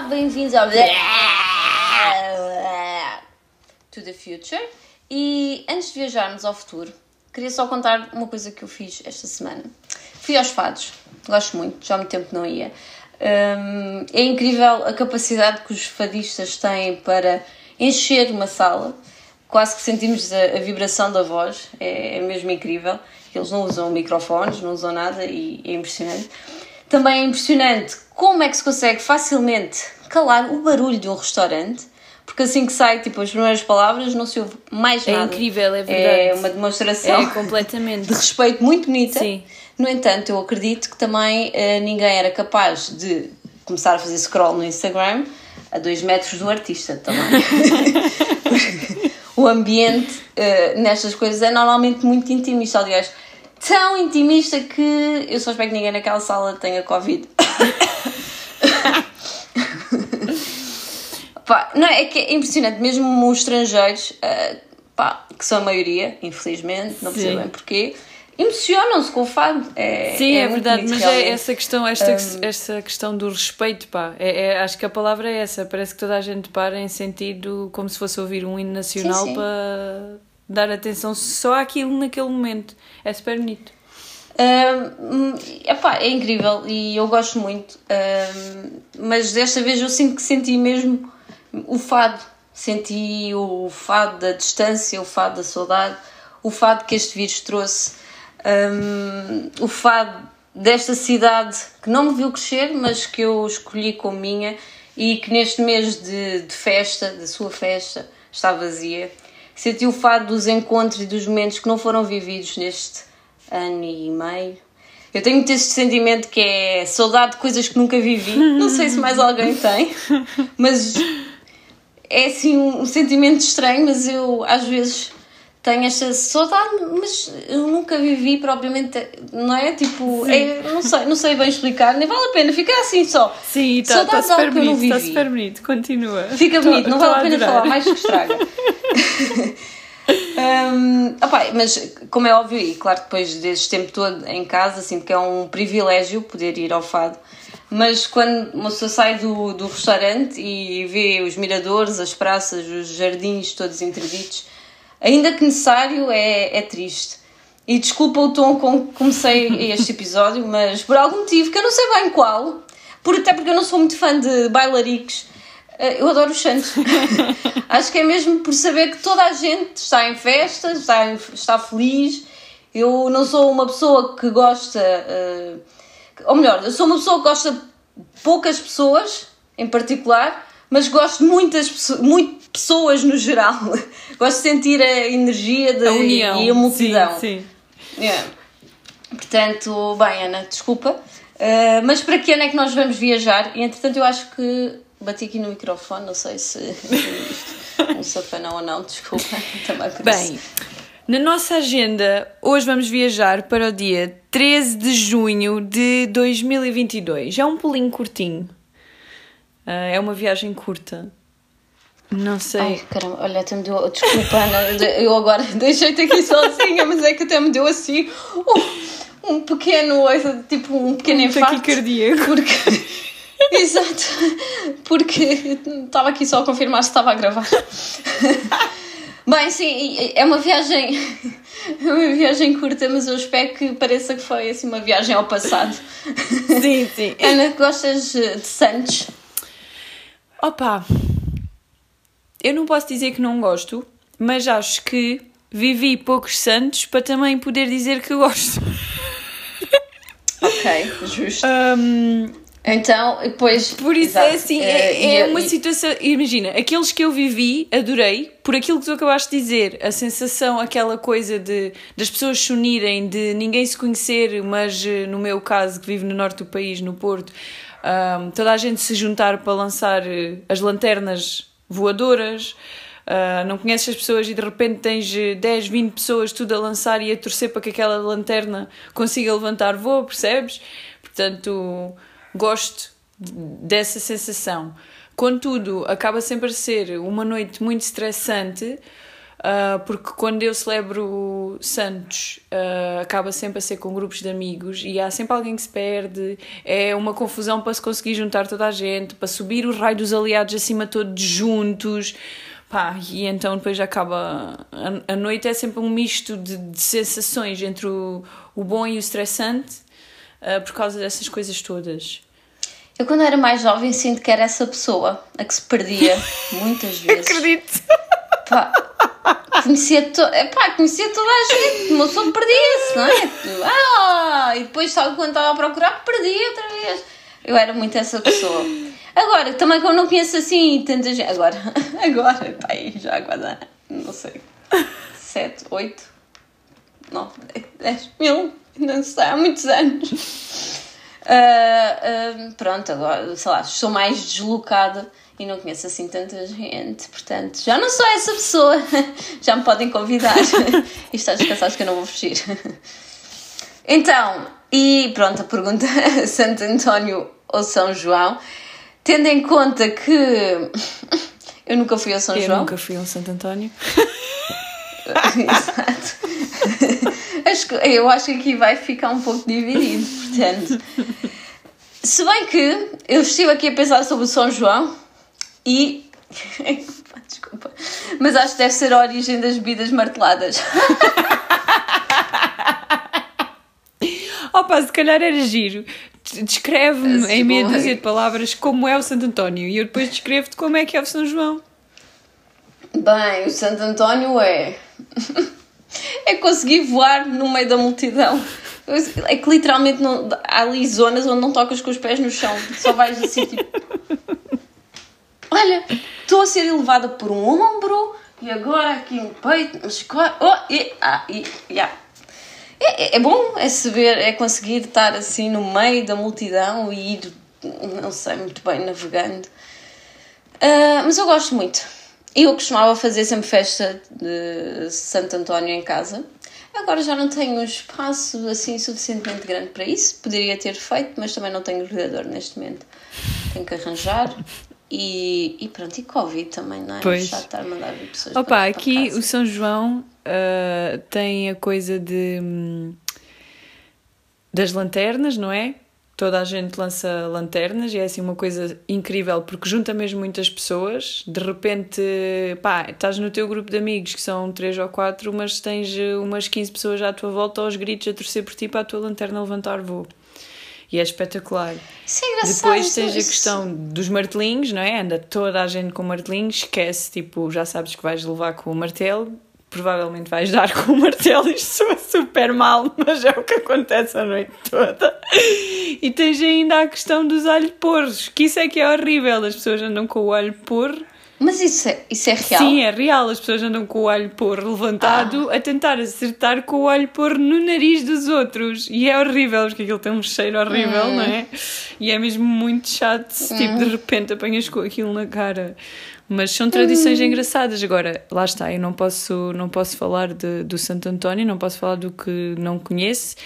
Bem-vindos ao To the Future. E antes de viajarmos ao futuro, queria só contar uma coisa que eu fiz esta semana. Fui aos fados, gosto muito, já há muito tempo não ia. Um, é incrível a capacidade que os fadistas têm para encher uma sala, quase que sentimos a, a vibração da voz, é, é mesmo incrível. Eles não usam microfones, não usam nada e é impressionante. Também é impressionante como é que se consegue facilmente calar o barulho de um restaurante, porque assim que sai, tipo, as primeiras palavras, não se ouve mais É nada. incrível, é verdade. É uma demonstração É completamente. de respeito muito bonita. Sim. No entanto, eu acredito que também eh, ninguém era capaz de começar a fazer scroll no Instagram a dois metros do artista também. o ambiente eh, nestas coisas é normalmente muito intimista. Aliás, tão intimista que eu só espero que ninguém naquela sala tenha Covid. Pá, não, é que é impressionante, mesmo os estrangeiros, eh, pá, que são a maioria, infelizmente, não percebo Sim. bem porquê, emocionam-se com o fado. É, Sim, é, muito verdade, mas é essa questão, esta, esta questão do respeito, pá. É, é- acho que a palavra é essa. Parece que toda a gente para em sentido como se fosse ouvir um hino nacional Sim, sim. para dar atenção só àquilo naquele momento. É super bonito. Hum, epá, é incrível e eu gosto muito, hum, mas desta vez eu sinto que senti mesmo o fado. Senti o fado da distância, o fado da saudade, o fado que este vírus trouxe, hum, o fado desta cidade que não me viu crescer, mas que eu escolhi como minha e que neste mês de, de festa, da sua festa, está vazia. Senti o fado dos encontros e dos momentos que não foram vividos neste ano e meio. Eu tenho muito este sentimento que é saudade de coisas que nunca vivi. Não sei se mais alguém tem, mas é assim um, um sentimento estranho, mas eu às vezes tenho esta saudade, mas eu nunca vivi propriamente, não é? Tipo, é, não, sei, não sei bem explicar, nem vale a pena ficar assim só. Sim, está Saudades de super bonito, está super bonito. Continua. Fica Tô- bonito, não vale a pena adorar. falar mais que estraga. Hum, opá, mas como é óbvio, e claro, depois deste tempo todo em casa, sinto que é um privilégio poder ir ao fado. Mas quando uma pessoa sai do, do restaurante e vê os miradores, as praças, os jardins todos interditos, ainda que necessário, é, é triste. E desculpa o tom com que comecei este episódio, mas por algum motivo que eu não sei bem qual, por, até porque eu não sou muito fã de bailaricos, eh, eu adoro os santos. Acho que é mesmo por saber que toda a gente está em festa, está, em- está feliz. Eu não sou uma pessoa que gosta. eh, ou melhor, eu sou uma pessoa que gosta de poucas pessoas em particular, mas gosto de muitas muito pessoas no geral. gosto de sentir a energia da, A união. e a multidão. Sim, sim. Yeah. Portanto, bem, Ana, desculpa. Uh, mas para que ano é que nós vamos viajar? E entretanto, eu acho que bati aqui no microfone, não sei se um safanão ou não, desculpa. Também por Bem, isso. na nossa agenda, hoje vamos viajar para o dia 13 de junho de 2022. É um pulinho curtinho. Ah, é uma viagem curta. Não sei. Ai, caramba, olha, até me deu. Desculpa, Ana, eu agora deixei-te aqui sozinha, mas é que até me deu assim um, um pequeno, tipo, um pequeno Um infarto. taquicardíaco. Porque. Exato, porque estava aqui só a confirmar se estava a gravar. Bem, sim, é uma viagem. É uma viagem curta, mas eu espero que pareça que foi assim uma viagem ao passado. Sim, sim. Ana, gostas de Santos? Opa, eu não posso dizer que não gosto, mas acho que vivi poucos santos para também poder dizer que gosto. Ok, justo. Hum, Então, depois. por isso exato, é assim, eh, é, e- é uma situação. Imagina, aqueles que eu vivi, adorei, por aquilo que tu acabaste de dizer, a sensação, aquela coisa de das pessoas se unirem, de ninguém se conhecer, mas eh, no meu caso, que vivo no norte do país, no Porto, hum, toda a gente se juntar para lançar eh, as lanternas voadoras. ah, não conheces as pessoas e de repente tens eh, 10, 20 pessoas tudo a lançar e a torcer para que aquela lanterna consiga levantar voo, percebes? Portanto, gosto de- dessa sensação. Contudo, acaba sempre a ser uma noite muito estressante Uh, porque quando eu celebro Santos, uh, acaba sempre a ser com grupos de amigos e há sempre alguém que se perde. É uma confusão para se conseguir juntar toda a gente, para subir o raio dos aliados acima todos juntos. Pá, e então depois acaba. A, a noite é sempre um misto de, de sensações entre o, o bom e o estressante uh, por causa dessas coisas todas. Eu, quando era mais jovem, sinto que era essa pessoa a que se perdia muitas vezes. Acredito! Pá, conhecia, to... Epá, conhecia toda a gente, uma pessoa perdia-se, não é? Ah, e depois, sabe, quando estava a procurar, perdia outra vez. Eu era muito essa pessoa. Agora, também como não conheço assim tanta gente. Agora, agora, pá, já quase, não sei, 7, 8, 9, 10 mil, não sei, há muitos anos. Uh, uh, pronto, agora, sei lá, estou mais deslocada e não conheço assim tanta gente, portanto, já não sou essa pessoa, já me podem convidar e está descansados que eu não vou fugir. Então, e pronto, a pergunta: Santo António ou São João? Tendo em conta que eu nunca fui a São eu João. Eu nunca fui a Santo António. Exato. Eu acho que aqui vai ficar um pouco dividido, portanto. Se bem que eu estive aqui a pensar sobre o São João e. Desculpa. Mas acho que deve ser a origem das bebidas marteladas. Opa, se calhar era giro. Descreve-me em meia dúzia de palavras como é o Santo António e eu depois descrevo-te como é que é o São João. Bem, o Santo António é. É conseguir voar no meio da multidão. É que literalmente não, há ali zonas onde não tocas com os pés no chão, só vais assim tipo. Olha, estou a ser elevada por um ombro e agora aqui no peito, mas oh, e, ah, e, yeah. é, é bom é se ver, é conseguir estar assim no meio da multidão e ir, não sei, muito bem navegando. Uh, mas eu gosto muito. Eu costumava fazer sempre festa de Santo António em casa. Agora já não tenho um espaço assim suficientemente grande para isso. Poderia ter feito, mas também não tenho rodeador neste momento. Tenho que arranjar. E, e pronto, e Covid também, não é? Pois. Já estar a mandar pessoas Opa, para, aqui para o São João uh, tem a coisa de hum, das lanternas, não é? Toda a gente lança lanternas e é assim uma coisa incrível porque junta mesmo muitas pessoas. De repente, pá, estás no teu grupo de amigos que são três ou quatro, mas tens umas 15 pessoas à tua volta aos gritos a torcer por ti para a tua lanterna levantar voo. E é espetacular. Isso é. Depois tens a questão dos martelinhos, não é? Anda toda a gente com martelinhos, esquece, tipo, já sabes que vais levar com o martelo provavelmente vais dar com o martelo e soa super mal, mas é o que acontece a noite toda. E tens ainda a questão dos alho porros, que isso é que é horrível, as pessoas andam com o alho porro. Mas isso é, isso é real? Sim, é real. As pessoas andam com o alho porro levantado ah. a tentar acertar com o alho porro no nariz dos outros. E é horrível, porque aquilo tem um cheiro horrível, hum. não é? E é mesmo muito chato se, tipo, de hum. repente apanhas com aquilo na cara. Mas são tradições hum. engraçadas. Agora, lá está, eu não posso, não posso falar de, do Santo António, não posso falar do que não conheço,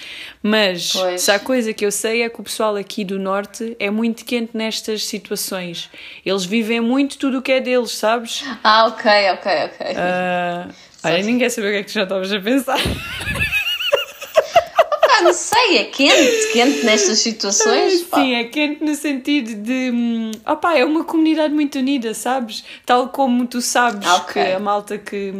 mas pois. se há coisa que eu sei é que o pessoal aqui do Norte é muito quente nestas situações. Eles vivem muito tudo o que é deles, sabes? Ah, ok, ok, ok. Uh, olha, ninguém saber o que é que tu já estavas a pensar. Ah, não sei, é quente, quente nestas situações. Pá. Sim, é quente no sentido de. Hum, opá, é uma comunidade muito unida, sabes? Tal como tu sabes okay. que a malta que.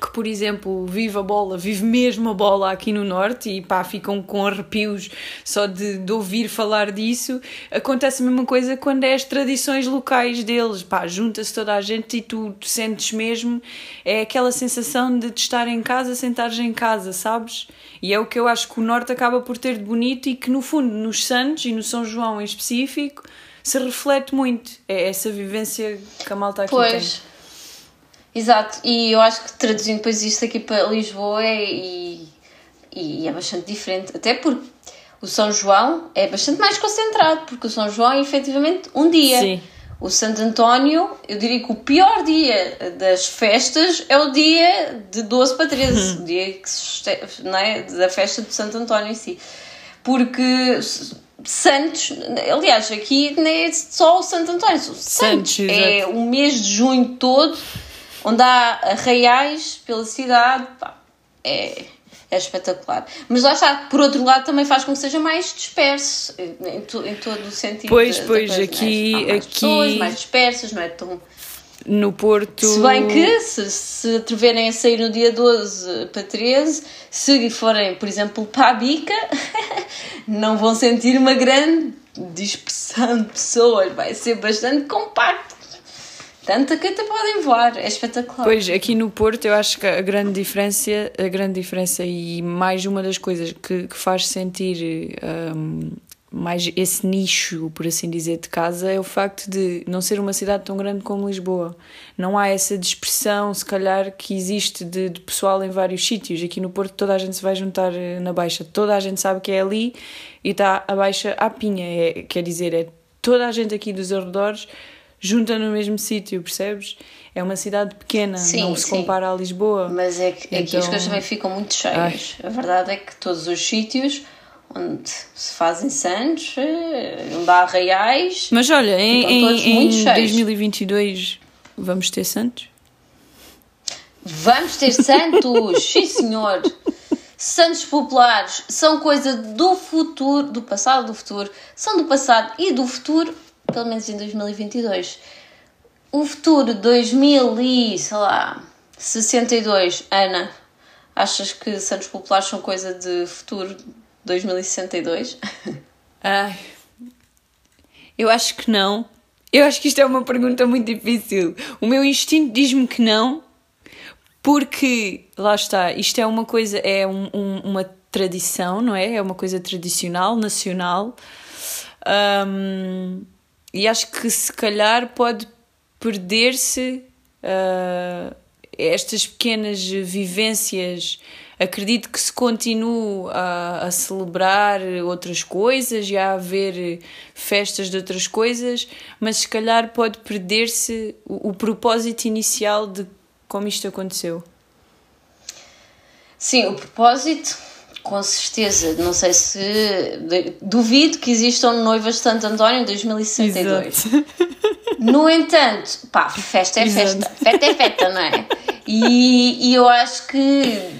Que, por exemplo, vive a bola, vive mesmo a bola aqui no Norte e pá, ficam com arrepios só de, de ouvir falar disso. Acontece a mesma coisa quando é as tradições locais deles, pá, junta-se toda a gente e tu, tu, sentes mesmo, é aquela sensação de te estar em casa, sentares em casa, sabes? E é o que eu acho que o Norte acaba por ter de bonito e que, no fundo, nos Santos e no São João em específico, se reflete muito. É essa vivência que a malta aqui pois. tem. Exato, e eu acho que traduzindo depois isto aqui para Lisboa é, e, e é bastante diferente, até porque o São João é bastante mais concentrado, porque o São Não é efetivamente um dia. Sim. O Santo António, eu diria que o pior dia das festas é o dia de 12 para 13, o dia que se, é, da festa do Santo António em si. Porque Santos, aliás, aqui não é só o Santo António, Santos, Santos é o mês de junho todo onde há arraiais pela cidade, pá, é, é espetacular. Mas lá está, por outro lado, também faz com que seja mais disperso em, to, em todo o sentido. Pois, pois, coisa, aqui. Né? mais aqui... pessoas, mais dispersas, não é tão. No Porto. Se bem que, se, se atreverem a sair no dia 12 para 13, se forem, por exemplo, para a bica, não vão sentir uma grande dispersão de pessoas, vai ser bastante compacto. Tanta que até podem voar, é espetacular. Pois, aqui no Porto eu acho que a grande diferença, a grande diferença e mais uma das coisas que, que faz sentir um, mais esse nicho, por assim dizer, de casa é o facto de não ser uma cidade tão grande como Lisboa. Não há essa dispersão, se calhar, que existe de, de pessoal em vários sítios. Aqui no Porto toda a gente se vai juntar eh, na Baixa, toda a gente sabe que é ali e está a Baixa à pinha. É, quer dizer, é toda a gente aqui dos arredores junta no mesmo sítio, percebes? É uma cidade pequena, sim, não se sim. compara a Lisboa. Mas é que então... aqui as então, coisas também ficam muito cheias. Ai. A verdade é que todos os sítios onde se fazem santos, eh, onde há arraiais. Mas olha, em, em, em 2022 vamos ter santos? Vamos ter santos, sim senhor. Santos populares são coisa do futuro, do passado, do futuro, são do passado e do futuro pelo menos em 2022. O futuro 2000 e, sei lá, 62, Ana, achas que Santos Populares são coisa de futuro 2062? Ai, eu acho que não. Eu acho que isto é uma pergunta muito difícil. O meu instinto diz-me que não, porque lá está, isto é uma coisa, é um, um, uma tradição, não é? É uma coisa tradicional, nacional. Um, e acho que se calhar pode perder-se uh, estas pequenas vivências. Acredito que se continue a, a, celebrar outras coisas e a haver festas de outras coisas, mas se calhar pode perder-se o, o propósito inicial de como isto aconteceu. Sim, o propósito com certeza, não sei se. Duvido que existam noivas de Santo António em 2062. Exato. No entanto, pá, festa é Exato. festa, festa é festa, não é? E, e eu acho que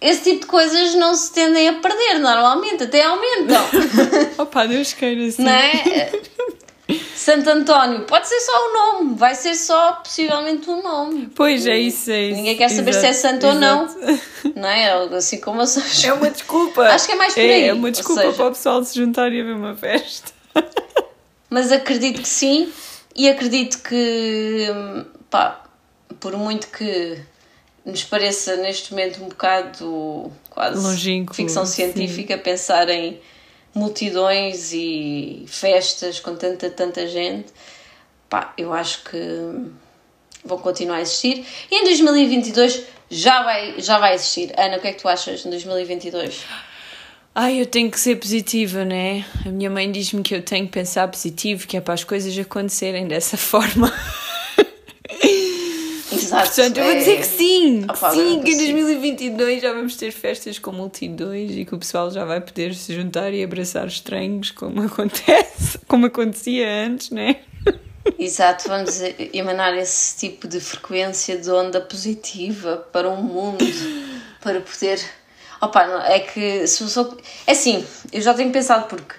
esse tipo de coisas não se tendem a perder normalmente, até aumentam. Opa, Deus queira assim. Não é? Santo António, pode ser só o nome, vai ser só possivelmente o nome. Pois é isso, é isso. Ninguém quer saber exato, se é santo exato. ou não. Não é? Assim como eu sou. É uma desculpa. Acho que é mais por é, aí. É, é uma desculpa seja... para o pessoal se juntar e haver uma festa. Mas acredito que sim, e acredito que, pá, por muito que nos pareça neste momento um bocado quase Longínquo, ficção científica sim. pensar em multidões e festas com tanta, tanta gente, pá, eu acho que vão continuar a existir. E em 2022 já vai, já vai existir. Ana, o que é que tu achas em 2022? Ai, eu tenho que ser positiva, né? A minha mãe diz-me que eu tenho que pensar positivo, que é para as coisas acontecerem dessa forma. Exato. Portanto, eu vou dizer que sim. Opa, sim, que em 2022 já vamos ter festas com multidões e que o pessoal já vai poder se juntar e abraçar estranhos, como acontece, como acontecia antes, né? Exato, vamos emanar esse tipo de frequência de onda positiva para o mundo, para poder. Opa, é que se sou... É assim, eu já tenho pensado porque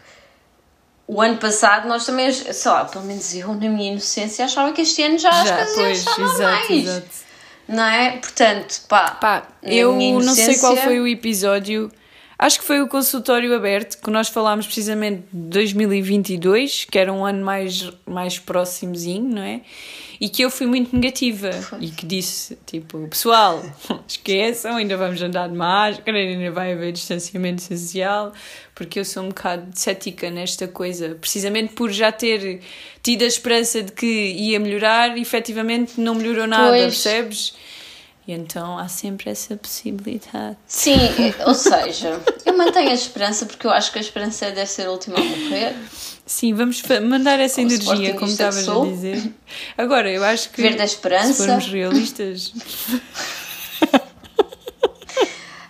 o ano passado nós também, sei lá, pelo menos eu na minha inocência achava que este ano já, já as coisas pois, estavam exato, Exato. Não é? Portanto, pá. pá eu não sei qual foi o episódio. Acho que foi o consultório aberto que nós falámos precisamente de 2022, que era um ano mais, mais próximozinho, não é? e que eu fui muito negativa e que disse, tipo, pessoal, esqueçam, ainda vamos andar de máscara, ainda vai haver distanciamento social, porque eu sou um bocado cética nesta coisa, precisamente por já ter tido a esperança de que ia melhorar efetivamente não melhorou nada, pois. percebes? E então há sempre essa possibilidade. Sim, ou seja, eu mantenho a esperança porque eu acho que a esperança deve ser a última a morrer. Sim, vamos mandar essa como energia, como estavas a dizer. Agora, eu acho que. Verde a esperança. Se formos realistas.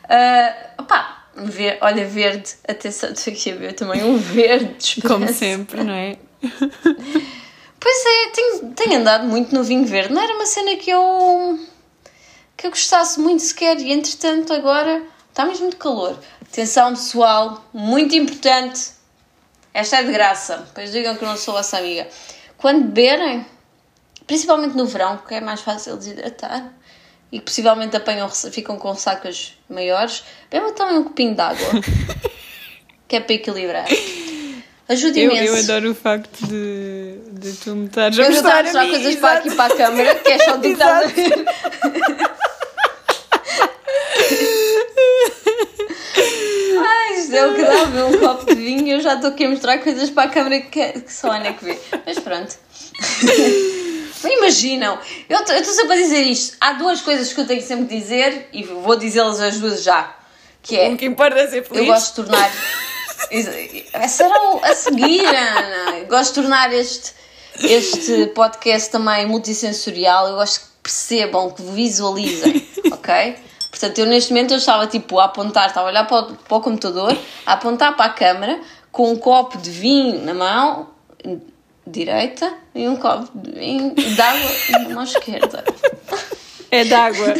uh, opá, ver, olha, verde, atenção, estou aqui a ver também um verde de esperança. Como sempre, não é? Pois é, tenho, tenho andado muito no vinho verde. Não era uma cena que eu. Que eu gostasse muito sequer. E entretanto, agora está mesmo muito calor. Atenção, pessoal, muito importante. Esta é de graça. Pois digam que eu não sou vossa amiga. Quando beberem, principalmente no verão, que é mais fácil desidratar e possivelmente apanham, ficam com sacas maiores, bebam também um copinho de água. que é para equilibrar. Ajuda Eu, imenso. eu adoro o facto de, de tu me estares a Eu mostrar a mim. coisas para aqui para a câmera, que é só que estás a ver. É o que dá a ver um copo de vinho. Eu já estou aqui a mostrar coisas para a câmera que, que só a Ana que vê. Mas pronto. Imaginam. Eu estou sempre a dizer isto. Há duas coisas que eu tenho sempre de dizer e vou dizê-las as duas já. Que é, O que importa é ser feliz. eu gosto de tornar. Essa era o- a seguir, Ana. Eu gosto de tornar este, este podcast também multissensorial. Eu gosto que percebam, que visualizem, ok? Portanto, eu neste momento eu estava tipo a apontar, estava a olhar para o, para o computador, a apontar para a câmara com um copo de vinho na mão direita e um copo de vinho de água na mão esquerda. É de água.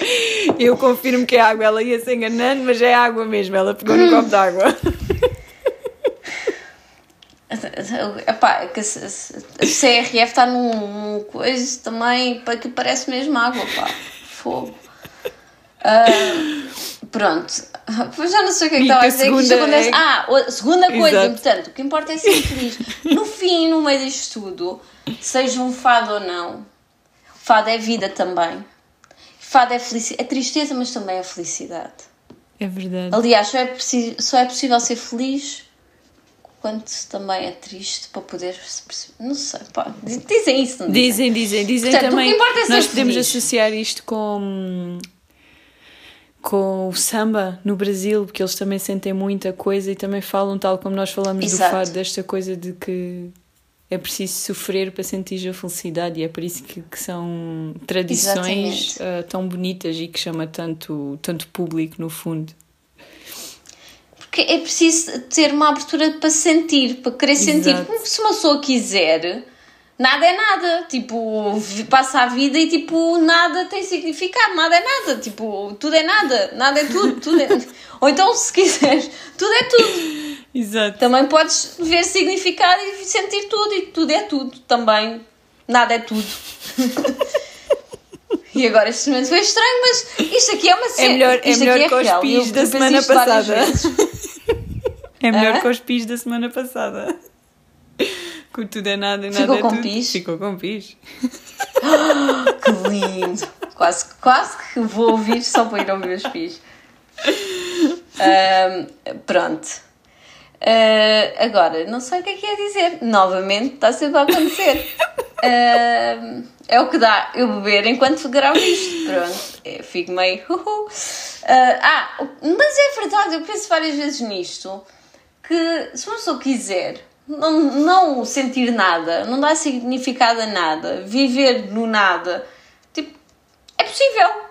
Eu confirmo que é água. Ela ia se enganando, mas é água mesmo. Ela pegou no copo de água. Epá, é que a CRF está num, num coisa também para que parece mesmo água, pá. Fogo. Ah, pronto. Pois já não sei o que é que estava a que dizer. que isto segunda acontece. é- Ah, a segunda coisa Exato. importante. O que importa é ser feliz. No fim, no meio disto tudo, seja um fado ou não, fado é vida também. Fado é felicidade. É tristeza, mas também é felicidade. É verdade. Aliás, só é, preci- só é possível ser feliz quando também é triste para poder se perceber. Não sei, pá, dizem isso, não dizem? Dizem, dizem, dizem Portanto, também. que é nós podemos feliz. associar isto com com o samba no Brasil, porque eles também sentem muita coisa e também falam, tal como nós falamos Exato. do fado, desta coisa de que é preciso sofrer para sentir a felicidade e é por isso que, que são tradições ah, tão bonitas e que chama tanto, tanto público no fundo. Porque é preciso ter uma abertura para sentir, para querer sentir. Exato. Porque se uma pessoa quiser, nada é nada. Tipo, passa a vida e tipo, nada tem significado, nada é nada. Tipo, tudo é nada, nada é tudo. tudo é... Ou então, se quiseres, tudo é tudo. Exato. Também podes ver significado e sentir tudo, e tudo é tudo também. Nada é tudo. e agora este momento foi estranho, mas isto aqui é uma É cena. melhor, é isto melhor aqui que os real, e eu pis da semana passada. É melhor Hã? que os pis da semana passada. Que tudo é nada e nada Ficou é com tudo. pis? Ficou com pis. Que lindo! Quase, quase que vou ouvir só para ir ouvir os pis. Ahm, pronto. Ah, agora, não sei o que é que é dizer. Novamente, está sempre a acontecer. Ahm, é o que dá eu beber enquanto gravo isto. Pronto, eu fico meio. Ah, ah, mas é verdade, eu penso várias vezes nisto. Que se uma pessoa quiser não, não sentir nada, não dar significado a nada, viver no nada, tipo, é possível.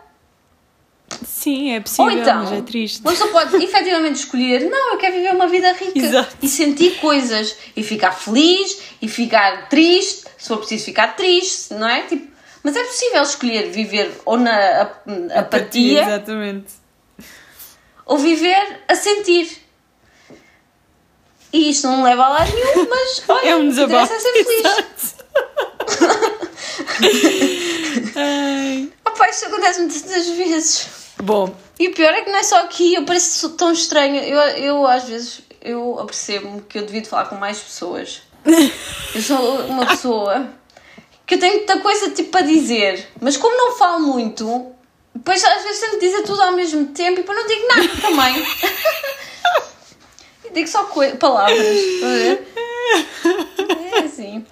Sim, é possível, Ou então, mas é triste. uma pessoa pode efetivamente escolher, não, eu quero viver uma vida rica Exato. e sentir coisas e ficar feliz e ficar triste, se for preciso ficar triste, não é? Tipo, mas é possível escolher viver ou na ap- apatia Exatamente. ou viver a sentir. E isto não leva a lado nenhum, mas olha, É um que desabafo. interessa é ser feliz. Ai. Opa, isto acontece muitas vezes. Bom, E o pior é que não é só aqui, eu pareço tão estranha. Eu, eu às vezes eu apercebo-me que eu devia de falar com mais pessoas. Eu sou uma pessoa que eu tenho muita coisa tipo para dizer, mas como não falo muito, depois às vezes tenho de dizer tudo ao mesmo tempo e depois não digo nada também. digo só palavras. É assim.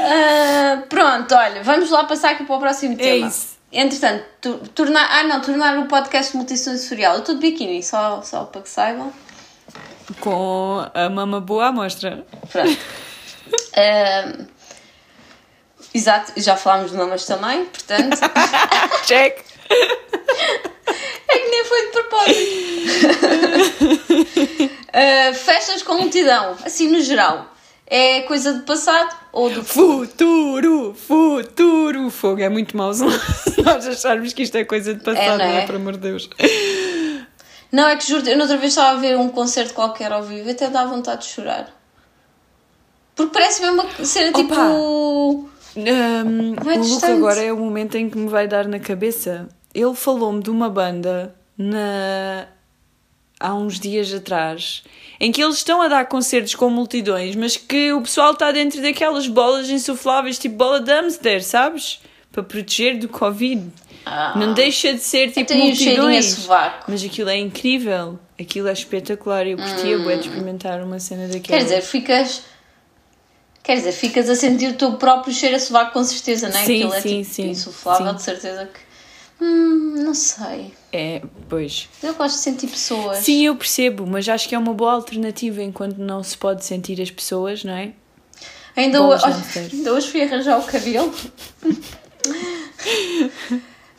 Ah, pronto, olha, vamos lá passar aqui para o próximo tema. isso. Entretanto, tu- tornar, ah não, tornar o podcast multissensorial. Eu estou de biquíni, só, só para que saibam. com a mama boa à mostra. Pronto. Ahm, exato, já falámos de mamas também, portanto. Check! É que nem foi de propósito. Ah, festas com multidão, assim no geral. é coisa do passado ou do Futuro, futuro, fogo. É muito mau se nós acharmos que isto é coisa de passado, É, não não é? é? Por amor de Deus. Não, é que juro, eu noutra vez estava a ver um concerto qualquer ao vivo e até dá vontade de chorar. Porque parece mesmo uma cena Opa! tipo. Um, Vai o distante. agora é o momento em que me vai dar na cabeça. Ele falou-me de uma banda na... há uns dias atrás em que eles estão a dar concertos com multidões, mas que o pessoal está dentro daquelas bolas insufláveis, tipo bola de hamster, sabes? Para proteger do Covid. Ah. Não deixa de ser tipo um multidões. Mas aquilo é incrível. Aquilo é espetacular. Eu curtia bué de experimentar uma cena daquela. Hum. Quer dizer, ficas. Quer dizer, ficas a sentir o teu próprio cheiro a sovaco com certeza, não é? Sim, Aquilo é sim, tipo sim, insuflável, sim. de certeza que. Hum, não sei. É, pois. Eu gosto de sentir pessoas. Sim, eu percebo, mas acho que é uma boa alternativa enquanto não se pode sentir as pessoas, não é? Ainda, Bolas ho- olha, hamster. ainda hoje fui arranjar o cabelo.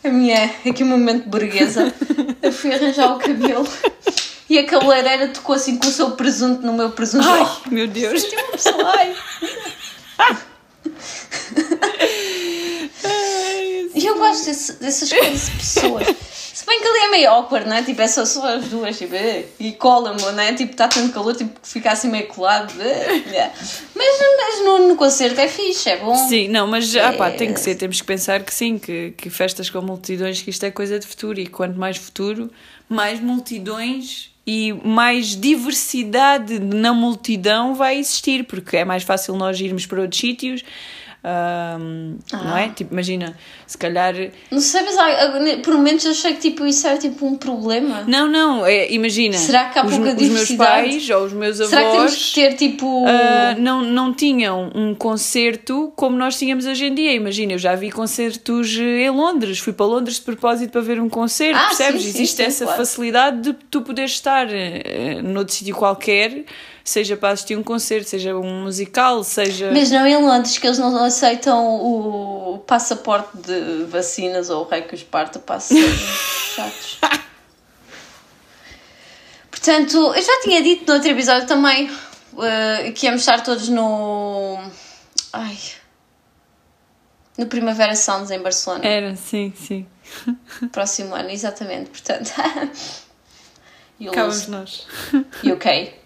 A minha, aqui um momento burguesa. Eu fui arranjar o cabelo e a cabeleireira tocou assim com o seu presunto no meu presunto. Ai, Oh, meu Deus. senti uma pessoa, ai. Eu gosto desse- dessas coisas pessoas. Se bem que ali é meio awkward, não é? Tipo, é só, só as duas, tipo, eh, e cola-me, não é? Tipo, está tanto calor, tipo, que fica assim meio colado. eh. Mas, mas no, no concerto é fixe, é bom. Sim, não, mas ah, pá, tem que É. ser, temos que pensar que sim, que, que festas com multidões, que isto é coisa de futuro e quanto mais futuro, mais multidões e mais diversidade na multidão vai existir, porque é mais fácil nós irmos para outros sítios, não Ah. é? Tipo, imagina, se calhar. Não sei, mas ah, por momentos achei que tipo, isso era tipo um problema. Não, não, é, imagina. Será que há os, pouca os meus diversidade? pais ou os meus avós. Será que temos que ter tipo. Ah, não, não tinham um concerto como nós tínhamos hoje em dia. Imagina, eu já vi concertos eh, em Londres, fui para Londres de propósito para ver um concerto, Ah, percebes? sim, sim, Existe sim, essa claro. facilidade de tu poderes estar eh, noutro sítio qualquer, seja para assistir um concerto, seja um musical, seja. Mas não em Londres, que eles não aceitam o passaporte de vacinas ou o rei que os parta para serem chatos. Portanto, eu já tinha dito no outro episódio também eh, que íamos estar todos no. Ai. No Primavera Sounds em Barcelona. Era, sim, sim. Próximo ano, exatamente. Portanto. vamos nós. UK.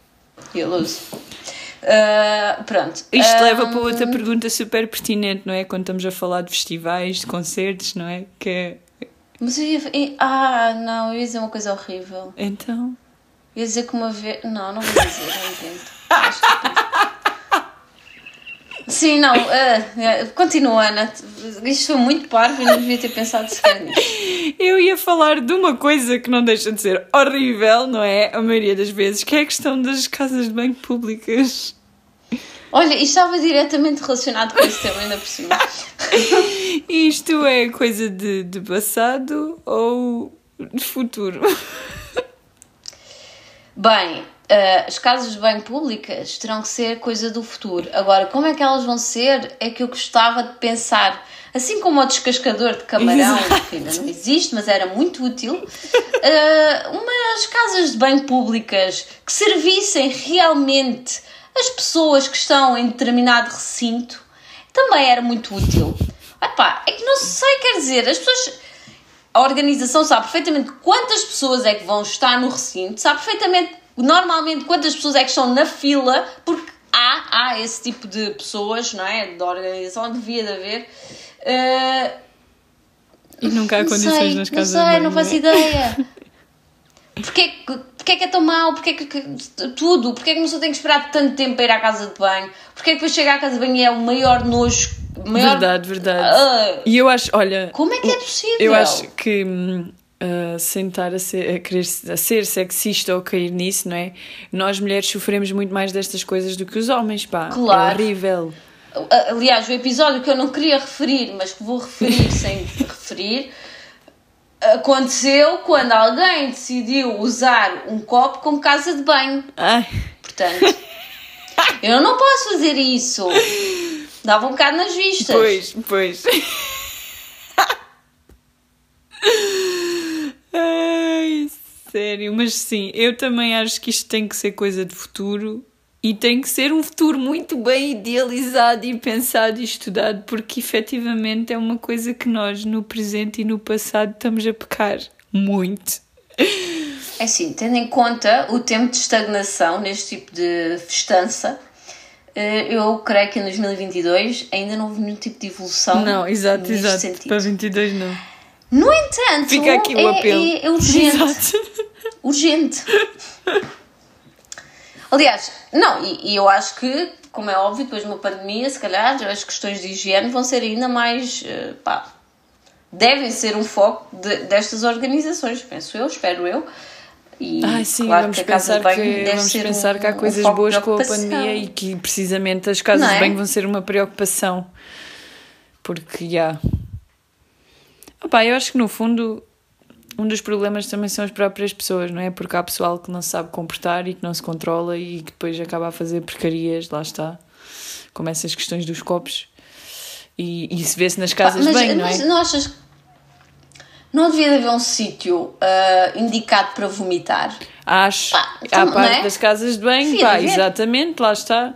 You lose. Eh, pronto. Isto Ah, leva para outra pergunta super pertinente, não é? Quando estamos a falar de festivais, de concertos, não é? Que é. Mas eu ia. Ah, não, eu ia dizer uma coisa horrível. Então. Eu ia dizer que uma vez. Não, não vou dizer, não. Acho que- Sim, não, ah, continua, Ana. Isto foi muito parvo e não devia ter pensado sequer nisso. Eu ia falar de uma coisa que não deixa de ser horrível, não é? A maioria das vezes, que é a questão das casas de banho públicas. Olha, isto estava diretamente relacionado com esse tema, ainda por cima. Isto é coisa de, de passado ou de futuro? Bem, ah, as casas de banho públicas terão que ser coisa do futuro. Agora, como é que elas vão ser? É que eu gostava de pensar, assim como o descascador de camarão, que ainda não existe, mas era muito útil, ah, umas casas de banho públicas que servissem realmente as pessoas que estão em determinado recinto também era muito útil. Epá, é que não sei, quer dizer, as pessoas a organização sabe perfeitamente quantas pessoas é que vão estar no recinto, sabe perfeitamente, normalmente, quantas pessoas é que estão na fila, porque há, há esse tipo de pessoas, não é? Da organização, devia de haver. Eh, E nunca há não condições sei, nas não casas sei, de banho. não faço é? ideia. Porquê, porquê que é tão mau? Porquê que, que- tudo? Porquê que uma pessoa tem que esperar tanto tempo para ir à casa de banho? Porquê que depois chega à casa de banho e é o maior nojo? Maior... Verdade, verdade. Ah, E eu acho, olha. como é que é possível? Eu acho que hum, sem estar a ser, a, querer, a ser sexista ou cair nisso, não é? Nós mulheres sofremos muito mais destas coisas do que os homens, pá. Claro. É horrível. Aliás, o episódio que eu não queria referir, mas que vou referir sem referir, aconteceu quando alguém decidiu usar um copo como casa de banho. Ai, Portanto, eu não posso fazer isso. Dava um bocado nas vistas. pois, pois. Ai, sério, mas sim, eu também acho que isto tem que ser coisa de futuro E tem que ser um futuro muito bem idealizado e pensado e estudado, porque efetivamente é uma coisa que nós, no presente e no passado, estamos a pecar muito. É assim, tendo em conta o tempo de estagnação neste tipo de festança, eh, eu creio que em 2022 ainda não houve nenhum tipo de evolução. Não, exato, exato. Sentido. Para 22 não. No entanto, Fica aqui o é, apelo. é, é urgente. Exato. Urgente. Aliás, não, e, e, eu acho que, como é óbvio, depois de uma pandemia, se calhar as questões de higiene vão ser ainda mais. Eh, pá, devem ser um foco de, destas organizações, penso eu, espero eu. E Ai, sim, claro vamos que pensar, que, vamos pensar um, que há coisas um boas com a pandemia e que precisamente as casas é? de banho vão ser uma preocupação. Porque, já. Yeah. Opa, eu acho que no fundo um dos problemas também são as próprias pessoas, não é? Porque há pessoal que não se sabe comportar e que não se controla e que depois acaba a fazer porcarias, lá está, como essas questões dos copos. E, e se vê-se nas casas mas, bem, não é? Mas não achas não devia haver um sítio uh, indicado para vomitar? Acho. Pá, então, à parte é? das casas de banho, pá, exatamente, lá está.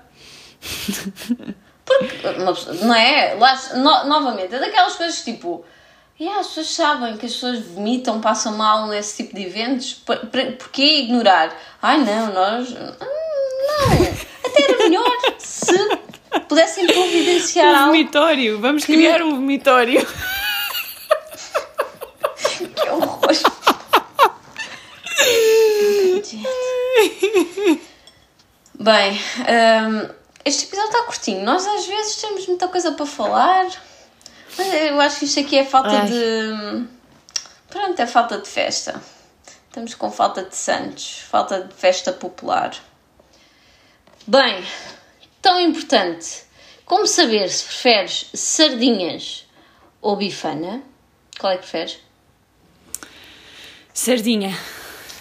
Porque, não é? Lá, no, novamente, é daquelas coisas tipo. Yeah, as pessoas sabem que as pessoas vomitam, passam mal nesse tipo de eventos. Por, por, porquê ignorar? Ai não, nós. Hum, não! Até era melhor se pudessem providenciar um algo. Vomitório! Vamos que... criar um vomitório! que horror! Bem, um, este episódio está curtinho. Nós às vezes temos muita coisa para falar, eu acho que isto aqui é falta Ai. de. Pronto, é falta de festa. Estamos com falta de santos, falta de festa popular. Bem, tão importante como saber se preferes sardinhas ou bifana. Qual é que preferes? Sardinha.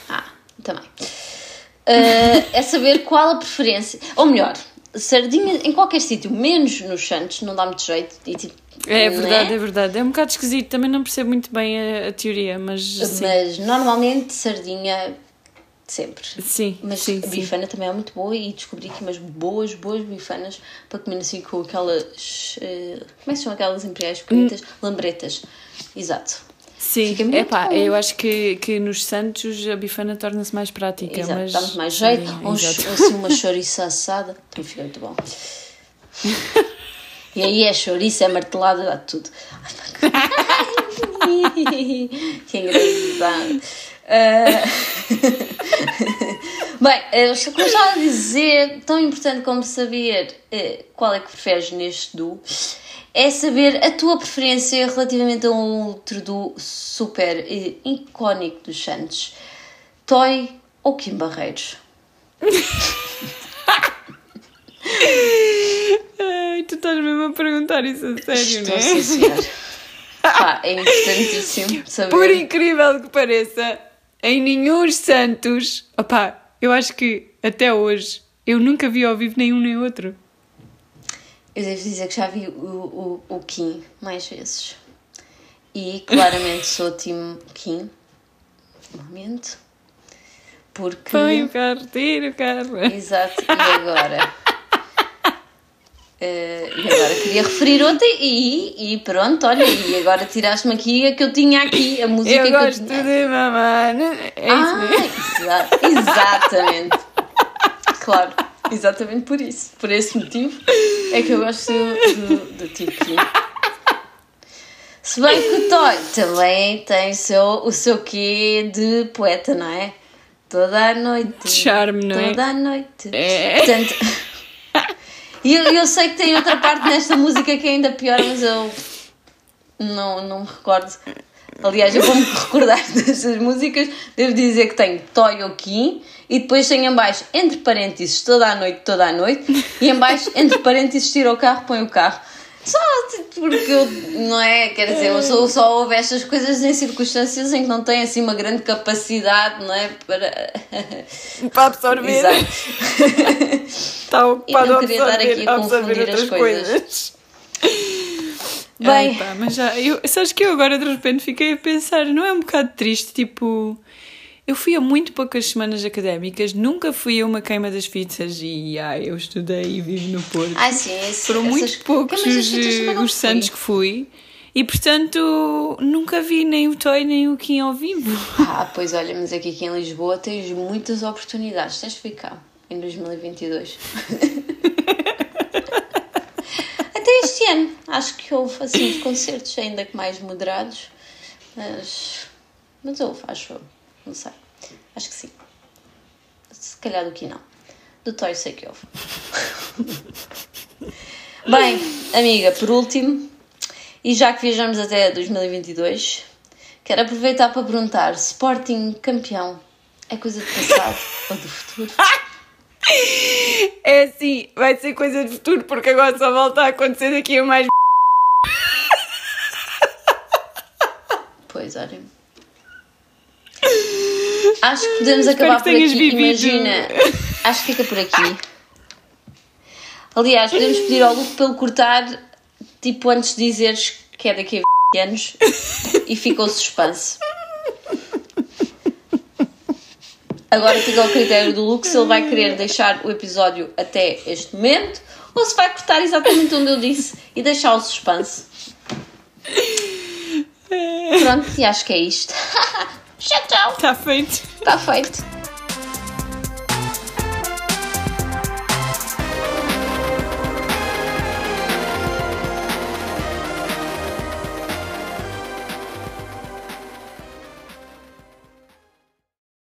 Ah, também. Uh, é saber qual a preferência. Ou melhor, sardinha em qualquer sítio, menos nos Santos, não dá muito jeito. E, tipo, é verdade, é? é? verdade. É um bocado esquisito, também não percebo muito bem a, a teoria, mas. Mas normalmente sardinha sempre. Sim, mas sim, bifana sim. também é muito boa e descobri que umas boas, boas bifanas para comer assim com aquelas. Uh, como é que chamam aquelas imperiais pequenitas? Hum. Lambretas. Exato. Sim, é pá, eu acho que, que nos Santos a bifana torna-se mais prática. Exato, mas... dá muito mais jeito. Sim, ou assim uma chouriça assada, também fica muito bom. e aí é chouriça, é martelada, dá tudo. que engraçado. Uh... Bem, eu como estava a dizer, tão importante como saber uh, qual é que preferes neste duo é saber a tua preferência relativamente a um outro do super eh, icónico dos Santos. Toy ou Kim Barreiros? Ai, tu estás mesmo a perguntar isso a sério, não é? Pá, é importantíssimo saber. Por incrível que pareça, em nenhum Santos, opá, eu acho que até hoje eu nunca vi ao vivo nenhum nem outro. Eu devo dizer que já vi o, o, o Kim mais vezes. E claramente sou time Kim. Momento. Porque. Põe o carro, tira o carro. Exato. E agora? Uh, e agora queria referir outra e, e pronto, olha, e agora tiraste-me aqui a que eu tinha aqui, a música eu que gosto eu tinha. de mamar. É ah, exa exatamente. claro. Exatamente por isso. Por esse motivo é que eu gosto do, do tipo. Se bem que o Toy também tem o seu, o seu quê de poeta, não é? Toda a noite. Charme, não toda é? Toda a noite. É. Portanto, e eu, eu sei que tem outra parte nesta música que é ainda pior, mas eu não, não me recordo. Aliás, eu vou-me recordar destas músicas. Devo dizer que tenho Toy Kim e depois tem em baixo, entre parênteses, toda a noite, toda a noite, e em baixo, entre parênteses, tira o carro, põe o carro. Só porque eu, não é? Quer dizer, eu só, só ouve estas coisas em circunstâncias em que não tem assim uma grande capacidade, não é? Para, para absorver. Exato. Está ocupado a absorver, a confundir as coisas. coisas. Bem, pá, mas já, eu, sabes que eu agora de repente fiquei a pensar, não é um bocado triste, tipo eu fui a muito poucas semanas académicas, nunca fui a uma queima das fitas e ai, eu estudei e vivo no Porto. Ai, sim, esse, Foram essas... muito poucos os, os santos que fui e portanto nunca vi nem o Toy nem o Kim ao vivo. Ah, pois olha, mas aqui, aqui em Lisboa tens muitas oportunidades. Tens de ficar em 2022. Até este ano, acho que houve assim concertos ainda que mais moderados, mas, mas houve, acho eu. Não sei. Acho que sim. Se calhar do que não. Do Toy sei que houve. Bem, amiga, por último, e já que viajamos até 2022, quero aproveitar para perguntar: Sporting campeão é coisa do passado ou do futuro? É assim, vai ser coisa de futuro porque agora só volta a acontecer daqui a mais. Pois, olha. Acho que podemos acabar que por aqui. vivido. Imagina. Acho que fica por aqui. Aliás, podemos pedir ao Luke ele cortar, tipo, antes de dizeres que é daqui a 20 anos e fica o suspense. Agora fica ao critério do Luke se ele vai querer deixar o episódio até este momento ou se vai cortar exatamente onde eu disse e deixar o suspense. Pronto, e acho que é isto. tchau, tchau. Está feito. Está feito.